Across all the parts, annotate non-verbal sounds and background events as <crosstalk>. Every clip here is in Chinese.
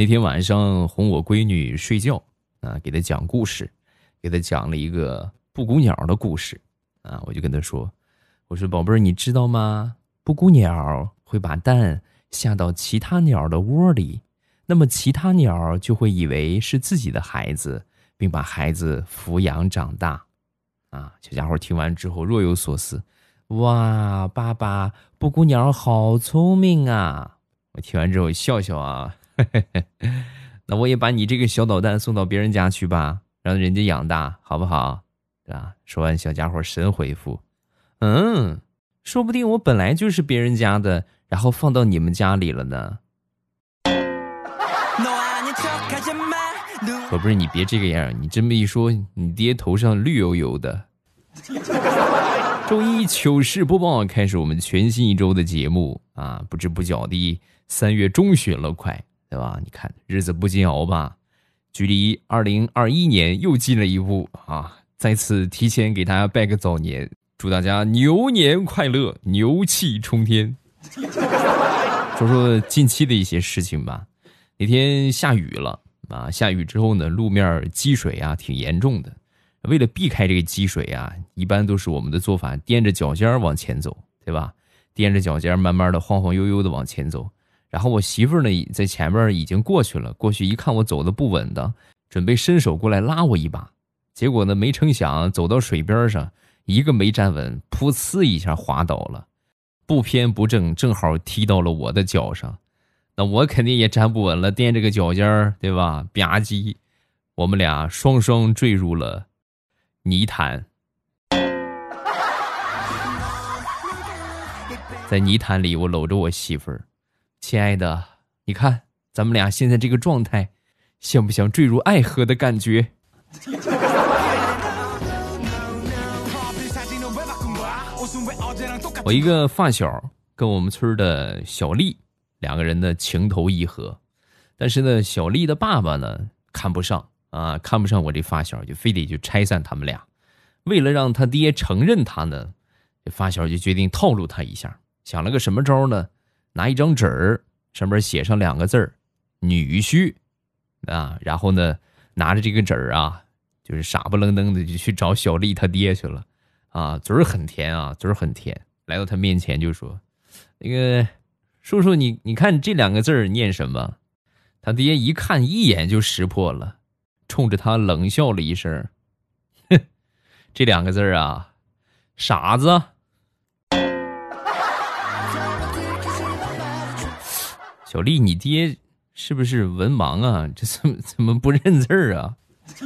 那天晚上哄我闺女睡觉啊，给她讲故事，给她讲了一个布谷鸟的故事啊，我就跟她说：“我说宝贝儿，你知道吗？布谷鸟会把蛋下到其他鸟的窝里，那么其他鸟就会以为是自己的孩子，并把孩子抚养长大。”啊，小家伙听完之后若有所思：“哇，爸爸，布谷鸟好聪明啊！”我听完之后笑笑啊。<laughs> 那我也把你这个小捣蛋送到别人家去吧，让人家养大，好不好？对吧？说完，小家伙神回复：“嗯，说不定我本来就是别人家的，然后放到你们家里了呢。”宝贝儿，你别这个样，你这么一说，你爹头上绿油油的。周一糗事播报开始，我们全新一周的节目啊，不知不觉的三月中旬了，快。对吧？你看日子不禁熬吧，距离二零二一年又近了一步啊！再次提前给大家拜个早年，祝大家牛年快乐，牛气冲天。说说近期的一些事情吧。那天下雨了啊，下雨之后呢，路面积水啊挺严重的。为了避开这个积水啊，一般都是我们的做法，踮着脚尖往前走，对吧？踮着脚尖，慢慢的晃晃悠悠的往前走。然后我媳妇儿呢，在前面已经过去了。过去一看我走的不稳当，准备伸手过来拉我一把。结果呢，没成想走到水边上，一个没站稳，噗呲一下滑倒了，不偏不正，正好踢到了我的脚上。那我肯定也站不稳了，垫着个脚尖儿，对吧？吧唧，我们俩双双坠入了泥潭。在泥潭里，我搂着我媳妇儿。亲爱的，你看咱们俩现在这个状态，像不像坠入爱河的感觉？我一个发小跟我们村的小丽两个人的情投意合，但是呢，小丽的爸爸呢看不上啊，看不上我这发小，就非得就拆散他们俩。为了让他爹承认他呢，这发小就决定套路他一下，想了个什么招呢？拿一张纸儿，上面写上两个字儿“女婿”，啊，然后呢，拿着这个纸儿啊，就是傻不愣登的就去找小丽他爹去了，啊，嘴儿很甜啊，嘴儿很甜，来到他面前就说：“那个叔叔，你你看这两个字儿念什么？”他爹一看，一眼就识破了，冲着他冷笑了一声：“哼，<laughs> 这两个字儿啊，傻子。”小丽，你爹是不是文盲啊？<laughs> 这怎么怎么不认字儿啊？<laughs>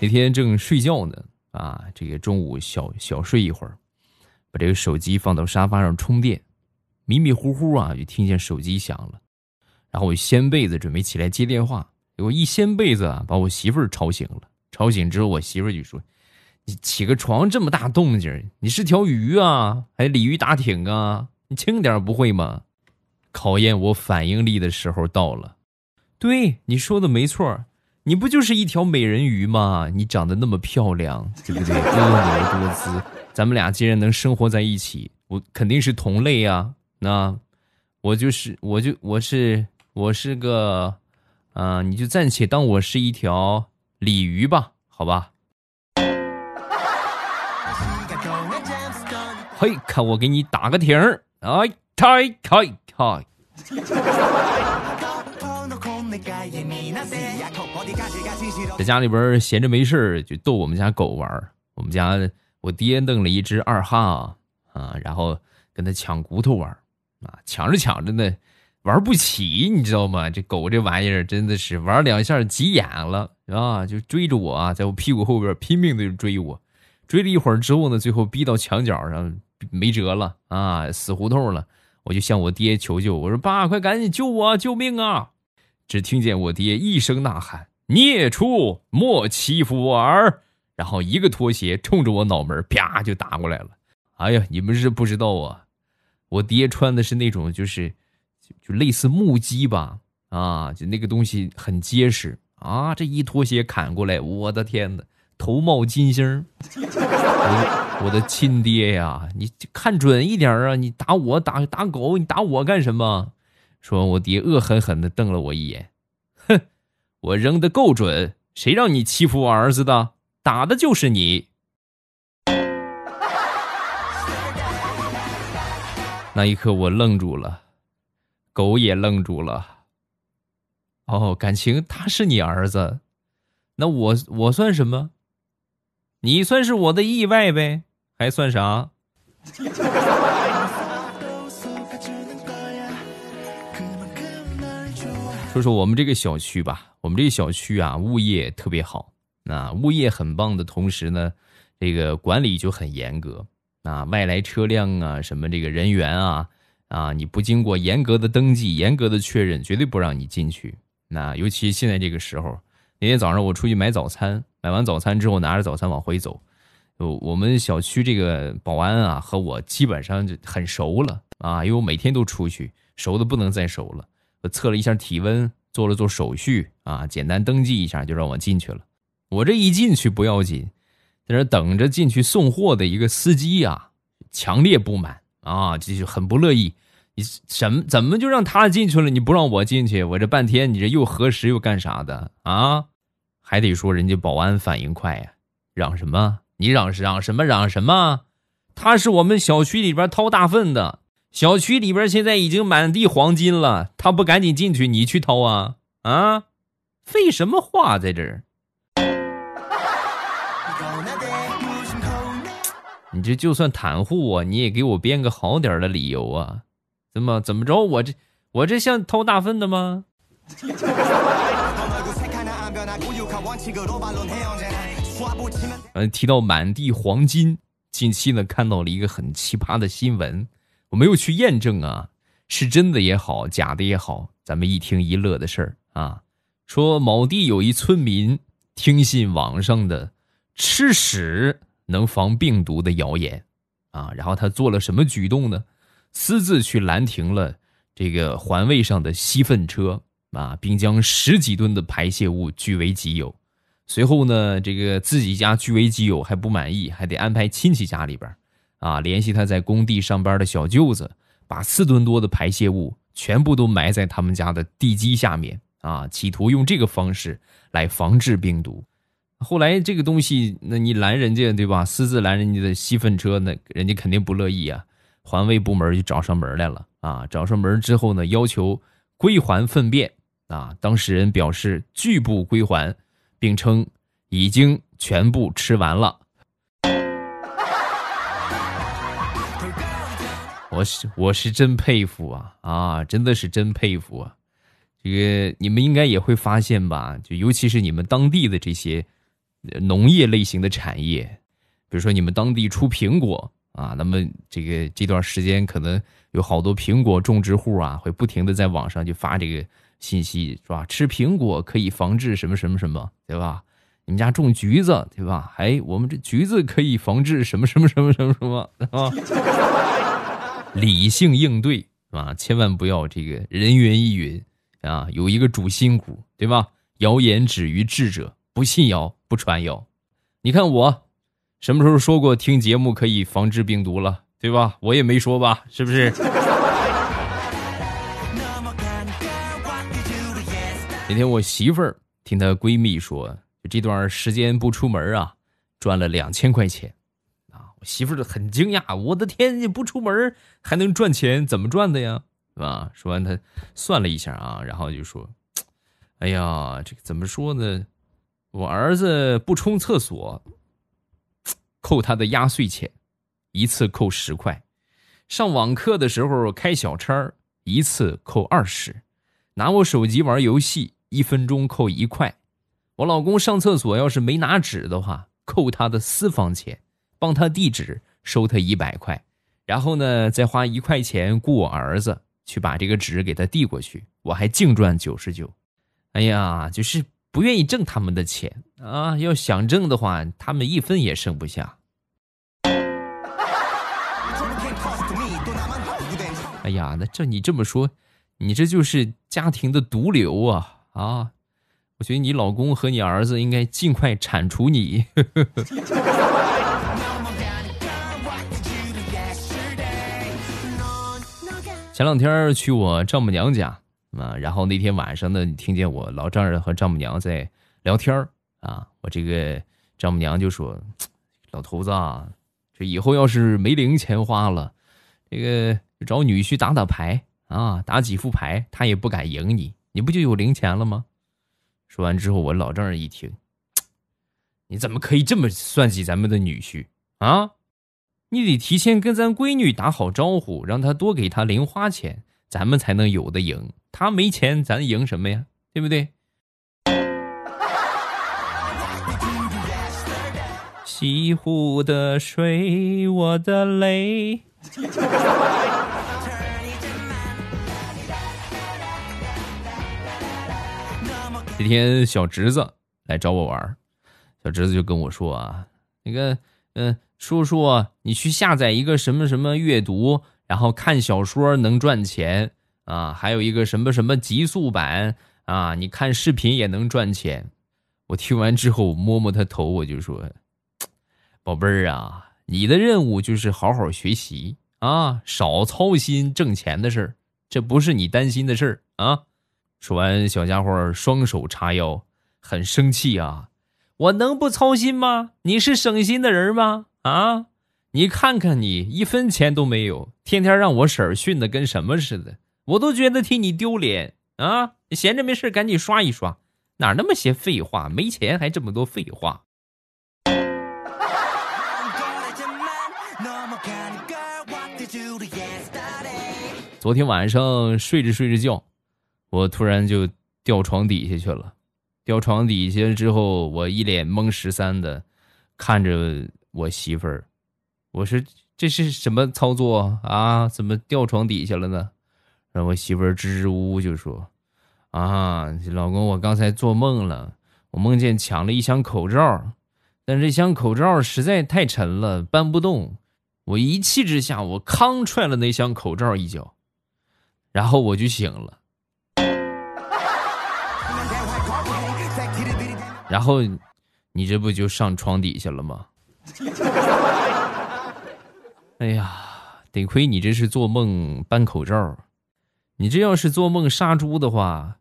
那天正睡觉呢，啊，这个中午小小睡一会儿，把这个手机放到沙发上充电，迷迷糊糊啊，就听见手机响了，然后我掀被子准备起来接电话，结果一掀被子啊，把我媳妇儿吵醒了。吵醒之后，我媳妇儿就说。你起个床这么大动静，你是条鱼啊，还鲤鱼打挺啊？你轻点不会吗？考验我反应力的时候到了。对，你说的没错，你不就是一条美人鱼吗？你长得那么漂亮，对不对？<laughs> 婀娜多姿，咱们俩既然能生活在一起，我肯定是同类啊。那我就是，我就我是我是个，啊，你就暂且当我是一条鲤鱼吧，好吧？嘿，看我给你打个挺儿！哎，开开开！在家里边闲着没事就逗我们家狗玩我们家我爹弄了一只二哈啊，然后跟他抢骨头玩啊，抢着抢着呢，玩不起，你知道吗？这狗这玩意儿真的是玩两下急眼了啊，就追着我啊，在我屁股后边拼命的追我，追了一会儿之后呢，最后逼到墙角上。没辙了啊，死胡同了！我就向我爹求救，我说：“爸，快赶紧救我，救命啊！”只听见我爹一声呐喊：“孽畜，莫欺负我儿！”然后一个拖鞋冲着我脑门啪就打过来了。哎呀，你们是不知道啊，我爹穿的是那种就是就就类似木屐吧，啊，就那个东西很结实啊。这一拖鞋砍过来，我的天哪，头冒金星！我我的亲爹呀，你看准一点啊！你打我打打狗，你打我干什么？说我爹恶狠狠地瞪了我一眼，哼，我扔的够准，谁让你欺负我儿子的？打的就是你。<laughs> 那一刻我愣住了，狗也愣住了。哦，感情他是你儿子，那我我算什么？你算是我的意外呗，还算啥？说说我们这个小区吧，我们这个小区啊，物业特别好，那物业很棒的同时呢，这个管理就很严格。啊，外来车辆啊，什么这个人员啊，啊，你不经过严格的登记、严格的确认，绝对不让你进去。那尤其现在这个时候，那天早上我出去买早餐，买完早餐之后拿着早餐往回走，我我们小区这个保安啊和我基本上就很熟了啊，因为我每天都出去，熟的不能再熟了。我测了一下体温，做了做手续啊，简单登记一下就让我进去了。我这一进去不要紧。在那等着进去送货的一个司机呀，强烈不满啊，就是很不乐意。你什怎么就让他进去了？你不让我进去，我这半天你这又核实又干啥的啊？还得说人家保安反应快呀，嚷什么？你嚷嚷什么？嚷什么？他是我们小区里边掏大粪的，小区里边现在已经满地黄金了，他不赶紧进去，你去掏啊？啊？废什么话在这儿？你这就算袒护我，你也给我编个好点的理由啊？怎么怎么着？我这我这像掏大粪的吗？嗯，提到满地黄金，近期呢看到了一个很奇葩的新闻，我没有去验证啊，是真的也好，假的也好，咱们一听一乐的事儿啊。说某地有一村民听信网上的吃屎。能防病毒的谣言，啊，然后他做了什么举动呢？私自去拦停了这个环卫上的吸粪车啊，并将十几吨的排泄物据为己有。随后呢，这个自己家据为己有还不满意，还得安排亲戚家里边啊，联系他在工地上班的小舅子，把四吨多的排泄物全部都埋在他们家的地基下面啊，企图用这个方式来防治病毒。后来这个东西，那你拦人家对吧？私自拦人家的吸粪车，那人家肯定不乐意啊。环卫部门就找上门来了啊！找上门之后呢，要求归还粪便啊。当事人表示拒不归还，并称已经全部吃完了。我是我是真佩服啊啊！真的是真佩服啊！这个你们应该也会发现吧？就尤其是你们当地的这些。农业类型的产业，比如说你们当地出苹果啊，那么这个这段时间可能有好多苹果种植户啊，会不停的在网上就发这个信息，是吧？吃苹果可以防治什么什么什么，对吧？你们家种橘子，对吧？哎，我们这橘子可以防治什么什么什么什么什么啊？<laughs> 理性应对啊，千万不要这个人云亦云啊，有一个主心骨，对吧？谣言止于智者。不信谣，不传谣。你看我什么时候说过听节目可以防治病毒了，对吧？我也没说吧，是不是？那天我媳妇儿听她闺蜜说，这段时间不出门啊，赚了两千块钱啊！我媳妇儿就很惊讶，我的天，你不出门还能赚钱？怎么赚的呀？啊！说完，她算了一下啊，然后就说：“哎呀，这个怎么说呢？”我儿子不冲厕所，扣他的压岁钱，一次扣十块；上网课的时候开小差一次扣二十；拿我手机玩游戏，一分钟扣一块；我老公上厕所要是没拿纸的话，扣他的私房钱，帮他递纸收他一百块，然后呢再花一块钱雇我儿子去把这个纸给他递过去，我还净赚九十九。哎呀，就是。不愿意挣他们的钱啊！要想挣的话，他们一分也剩不下。哎呀，那这你这么说，你这就是家庭的毒瘤啊！啊！我觉得你老公和你儿子应该尽快铲除你。前两天去我丈母娘家啊，然后那天晚上呢，你听见我老丈人和丈母娘在聊天啊，我这个丈母娘就说：“老头子，啊，这以后要是没零钱花了，这个找女婿打打牌啊，打几副牌，他也不敢赢你。”你不就有零钱了吗？”说完之后，我老丈人一听。你怎么可以这么算计咱们的女婿啊？你得提前跟咱闺女打好招呼，让她多给他零花钱，咱们才能有的赢。他没钱，咱赢什么呀？对不对？<laughs> 西湖的水，我的泪。这天，小侄子来找我玩。小侄子就跟我说啊，那个，嗯，叔叔，你去下载一个什么什么阅读，然后看小说能赚钱啊，还有一个什么什么极速版啊，你看视频也能赚钱。我听完之后摸摸他头，我就说，宝贝儿啊，你的任务就是好好学习啊，少操心挣钱的事儿，这不是你担心的事儿啊。说完，小家伙双手叉腰，很生气啊。我能不操心吗？你是省心的人吗？啊，你看看你一分钱都没有，天天让我婶儿训的跟什么似的，我都觉得替你丢脸啊！闲着没事赶紧刷一刷，哪那么些废话？没钱还这么多废话。昨天晚上睡着睡着觉，我突然就掉床底下去了。掉床底下之后，我一脸懵十三的看着我媳妇儿，我说这是什么操作啊？怎么掉床底下了呢？然后我媳妇儿支支吾吾就说：“啊，老公，我刚才做梦了，我梦见抢了一箱口罩，但这箱口罩实在太沉了，搬不动。我一气之下，我康踹了那箱口罩一脚，然后我就醒了。”然后，你这不就上床底下了吗？<laughs> 哎呀，得亏你这是做梦搬口罩，你这要是做梦杀猪的话，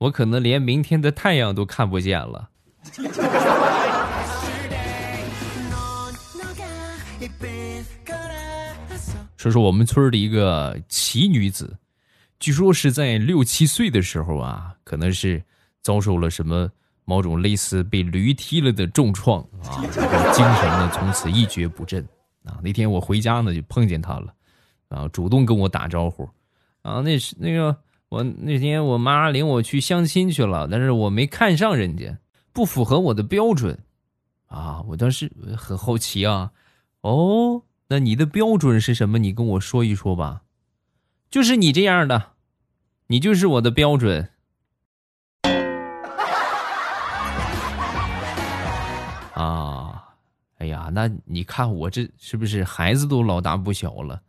我可能连明天的太阳都看不见了。<laughs> 说说我们村的一个奇女子，据说是在六七岁的时候啊，可能是遭受了什么。某种类似被驴踢了的重创啊，精神呢从此一蹶不振啊。那天我回家呢就碰见他了，啊，主动跟我打招呼，啊，那是那个我那天我妈领我去相亲去了，但是我没看上人家，不符合我的标准，啊，我当时很好奇啊，哦，那你的标准是什么？你跟我说一说吧，就是你这样的，你就是我的标准。啊，哎呀，那你看我这是不是孩子都老大不小了？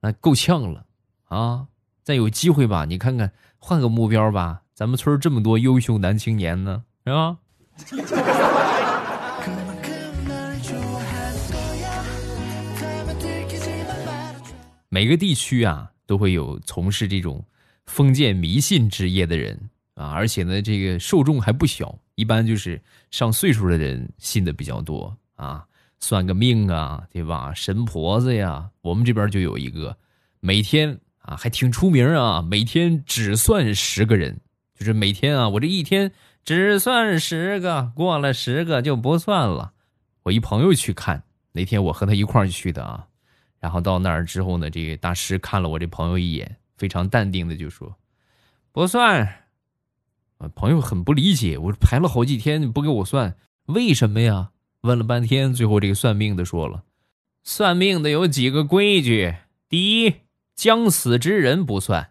那够呛了啊！再有机会吧，你看看换个目标吧。咱们村这么多优秀男青年呢，是吧？<laughs> 每个地区啊，都会有从事这种封建迷信职业的人啊，而且呢，这个受众还不小。一般就是上岁数的人信的比较多啊，算个命啊，对吧？神婆子呀，我们这边就有一个，每天啊还挺出名啊，每天只算十个人，就是每天啊，我这一天只算十个，过了十个就不算了。我一朋友去看，那天我和他一块去的啊，然后到那儿之后呢，这个大师看了我这朋友一眼，非常淡定的就说：“不算。”啊朋友很不理解，我排了好几天，你不给我算，为什么呀？问了半天，最后这个算命的说了，算命的有几个规矩：第一，将死之人不算。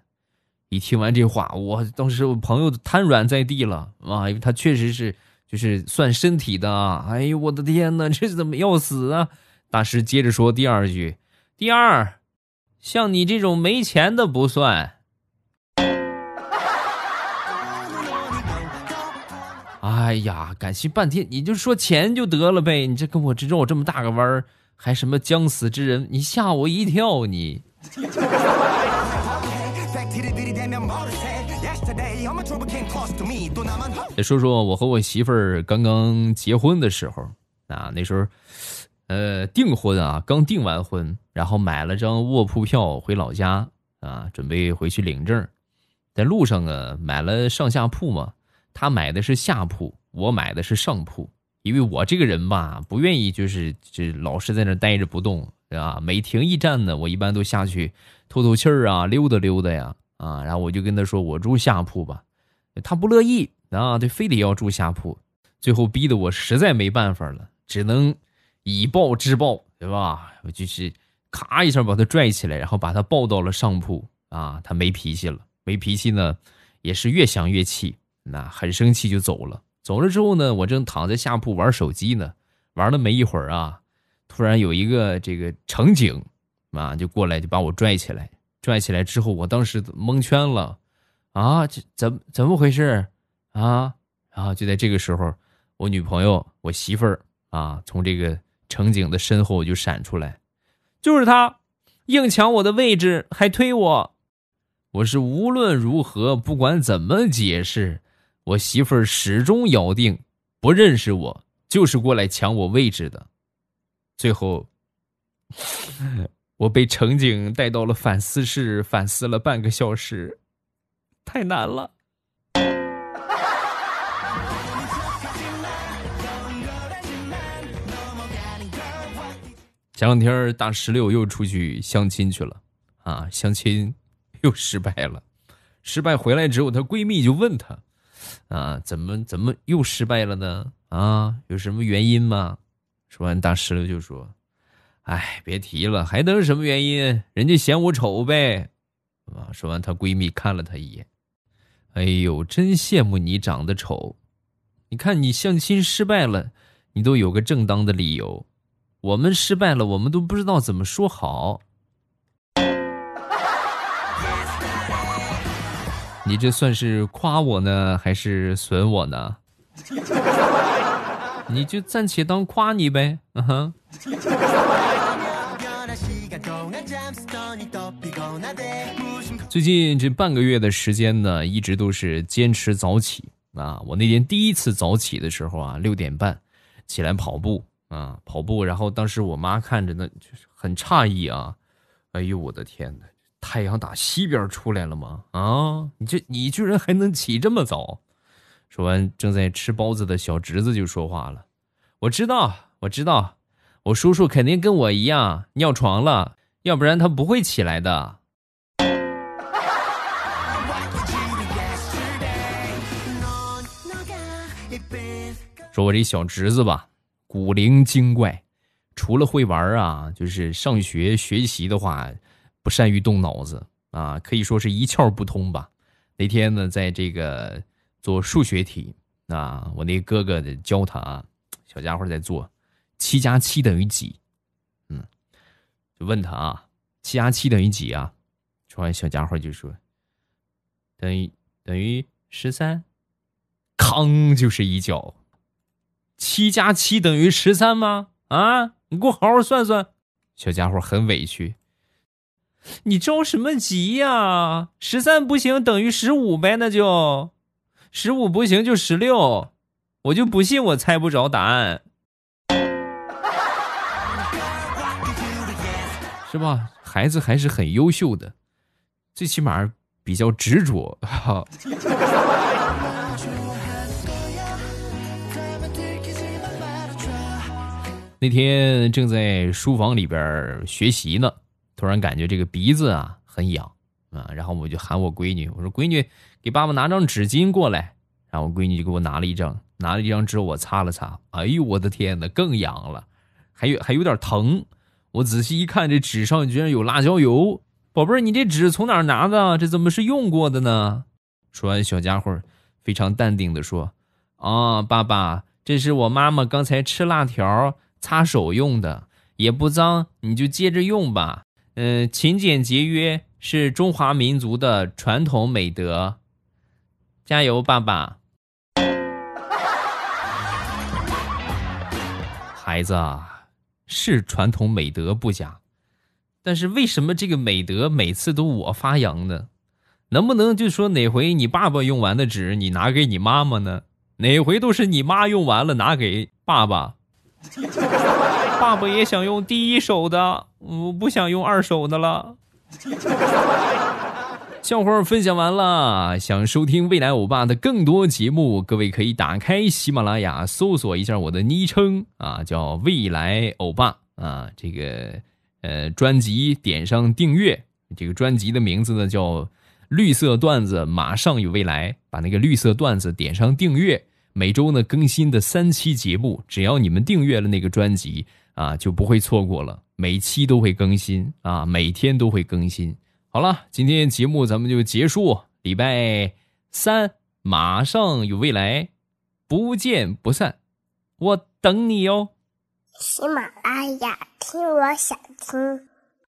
一听完这话，我当时我朋友瘫软在地了啊，因为他确实是就是算身体的啊。哎呦，我的天哪，这怎么要死啊？大师接着说第二句：第二，像你这种没钱的不算。哎呀，感谢半天，你就说钱就得了呗。你这跟我这绕这么大个弯儿，还什么将死之人？你吓我一跳！你再 <laughs> 说说我和我媳妇儿刚刚结婚的时候啊，那时候，呃，订婚啊，刚订完婚，然后买了张卧铺票回老家啊，准备回去领证，在路上啊，买了上下铺嘛，他买的是下铺，我买的是上铺，因为我这个人吧，不愿意就是就老是在那待着不动，对吧？每停一站呢，我一般都下去透透气儿啊，溜达溜达呀，啊，然后我就跟他说，我住下铺吧。他不乐意啊，他非得要住下铺，最后逼得我实在没办法了，只能以暴制暴，对吧？我就是咔一下把他拽起来，然后把他抱到了上铺啊。他没脾气了，没脾气呢，也是越想越气，那很生气就走了。走了之后呢，我正躺在下铺玩手机呢，玩了没一会儿啊，突然有一个这个乘警啊就过来就把我拽起来，拽起来之后，我当时蒙圈了。啊，这怎怎么回事啊？然后就在这个时候，我女朋友，我媳妇儿啊，从这个乘警的身后就闪出来，就是他，硬抢我的位置，还推我。我是无论如何，不管怎么解释，我媳妇儿始终咬定不认识我，就是过来抢我位置的。最后，我被乘警带到了反思室，反思了半个小时。太难了。前两天大石榴又出去相亲去了，啊，相亲又失败了。失败回来之后，她闺蜜就问她，啊，怎么怎么又失败了呢？啊，有什么原因吗？说完，大石榴就说：“哎，别提了，还能什么原因？人家嫌我丑呗。”啊，说完，她闺蜜看了她一眼。哎呦，真羡慕你长得丑！你看你相亲失败了，你都有个正当的理由。我们失败了，我们都不知道怎么说好。你这算是夸我呢，还是损我呢？<laughs> 你就暂且当夸你呗，嗯哼。最近这半个月的时间呢，一直都是坚持早起啊。我那天第一次早起的时候啊，六点半起来跑步啊，跑步。然后当时我妈看着呢，就是很诧异啊。哎呦我的天哪，太阳打西边出来了吗？啊，你这你居然还能起这么早？说完，正在吃包子的小侄子就说话了：“我知道，我知道，我叔叔肯定跟我一样尿床了，要不然他不会起来的。”说我这小侄子吧，古灵精怪，除了会玩啊，就是上学学习的话，不善于动脑子啊，可以说是一窍不通吧。那天呢，在这个做数学题啊，我那哥哥教他啊，小家伙在做七加七等于几？嗯，就问他啊，七加七等于几啊？说完，小家伙就说等于等于十三，康就是一脚。七加七等于十三吗？啊，你给我好好算算。小家伙很委屈。你着什么急呀？十三不行，等于十五呗，那就十五不行就十六。我就不信我猜不着答案，是吧？孩子还是很优秀的，最起码比较执着哈。<laughs> 那天正在书房里边学习呢，突然感觉这个鼻子啊很痒啊，然后我就喊我闺女，我说：“闺女，给爸爸拿张纸巾过来。”然后我闺女就给我拿了一张，拿了一张之后我擦了擦，哎呦我的天哪，更痒了，还有还有点疼。我仔细一看，这纸上居然有辣椒油。宝贝儿，你这纸从哪儿拿的？这怎么是用过的呢？说完，小家伙非常淡定的说：“啊，爸爸，这是我妈妈刚才吃辣条。”擦手用的也不脏，你就接着用吧。嗯，勤俭节约是中华民族的传统美德。加油，爸爸！孩子啊，是传统美德不假，但是为什么这个美德每次都我发扬呢？能不能就说哪回你爸爸用完的纸你拿给你妈妈呢？哪回都是你妈用完了拿给爸爸？爸爸也想用第一手的，我不想用二手的了。笑话分享完了，想收听未来欧巴的更多节目，各位可以打开喜马拉雅，搜索一下我的昵称啊，叫未来欧巴啊。这个呃，专辑点上订阅，这个专辑的名字呢叫绿色段子，马上有未来。把那个绿色段子点上订阅，每周呢更新的三期节目，只要你们订阅了那个专辑啊，就不会错过了，每期都会更新啊，每天都会更新。好了，今天节目咱们就结束。礼拜三马上有未来，不见不散，我等你哟。喜马拉雅听，我想听。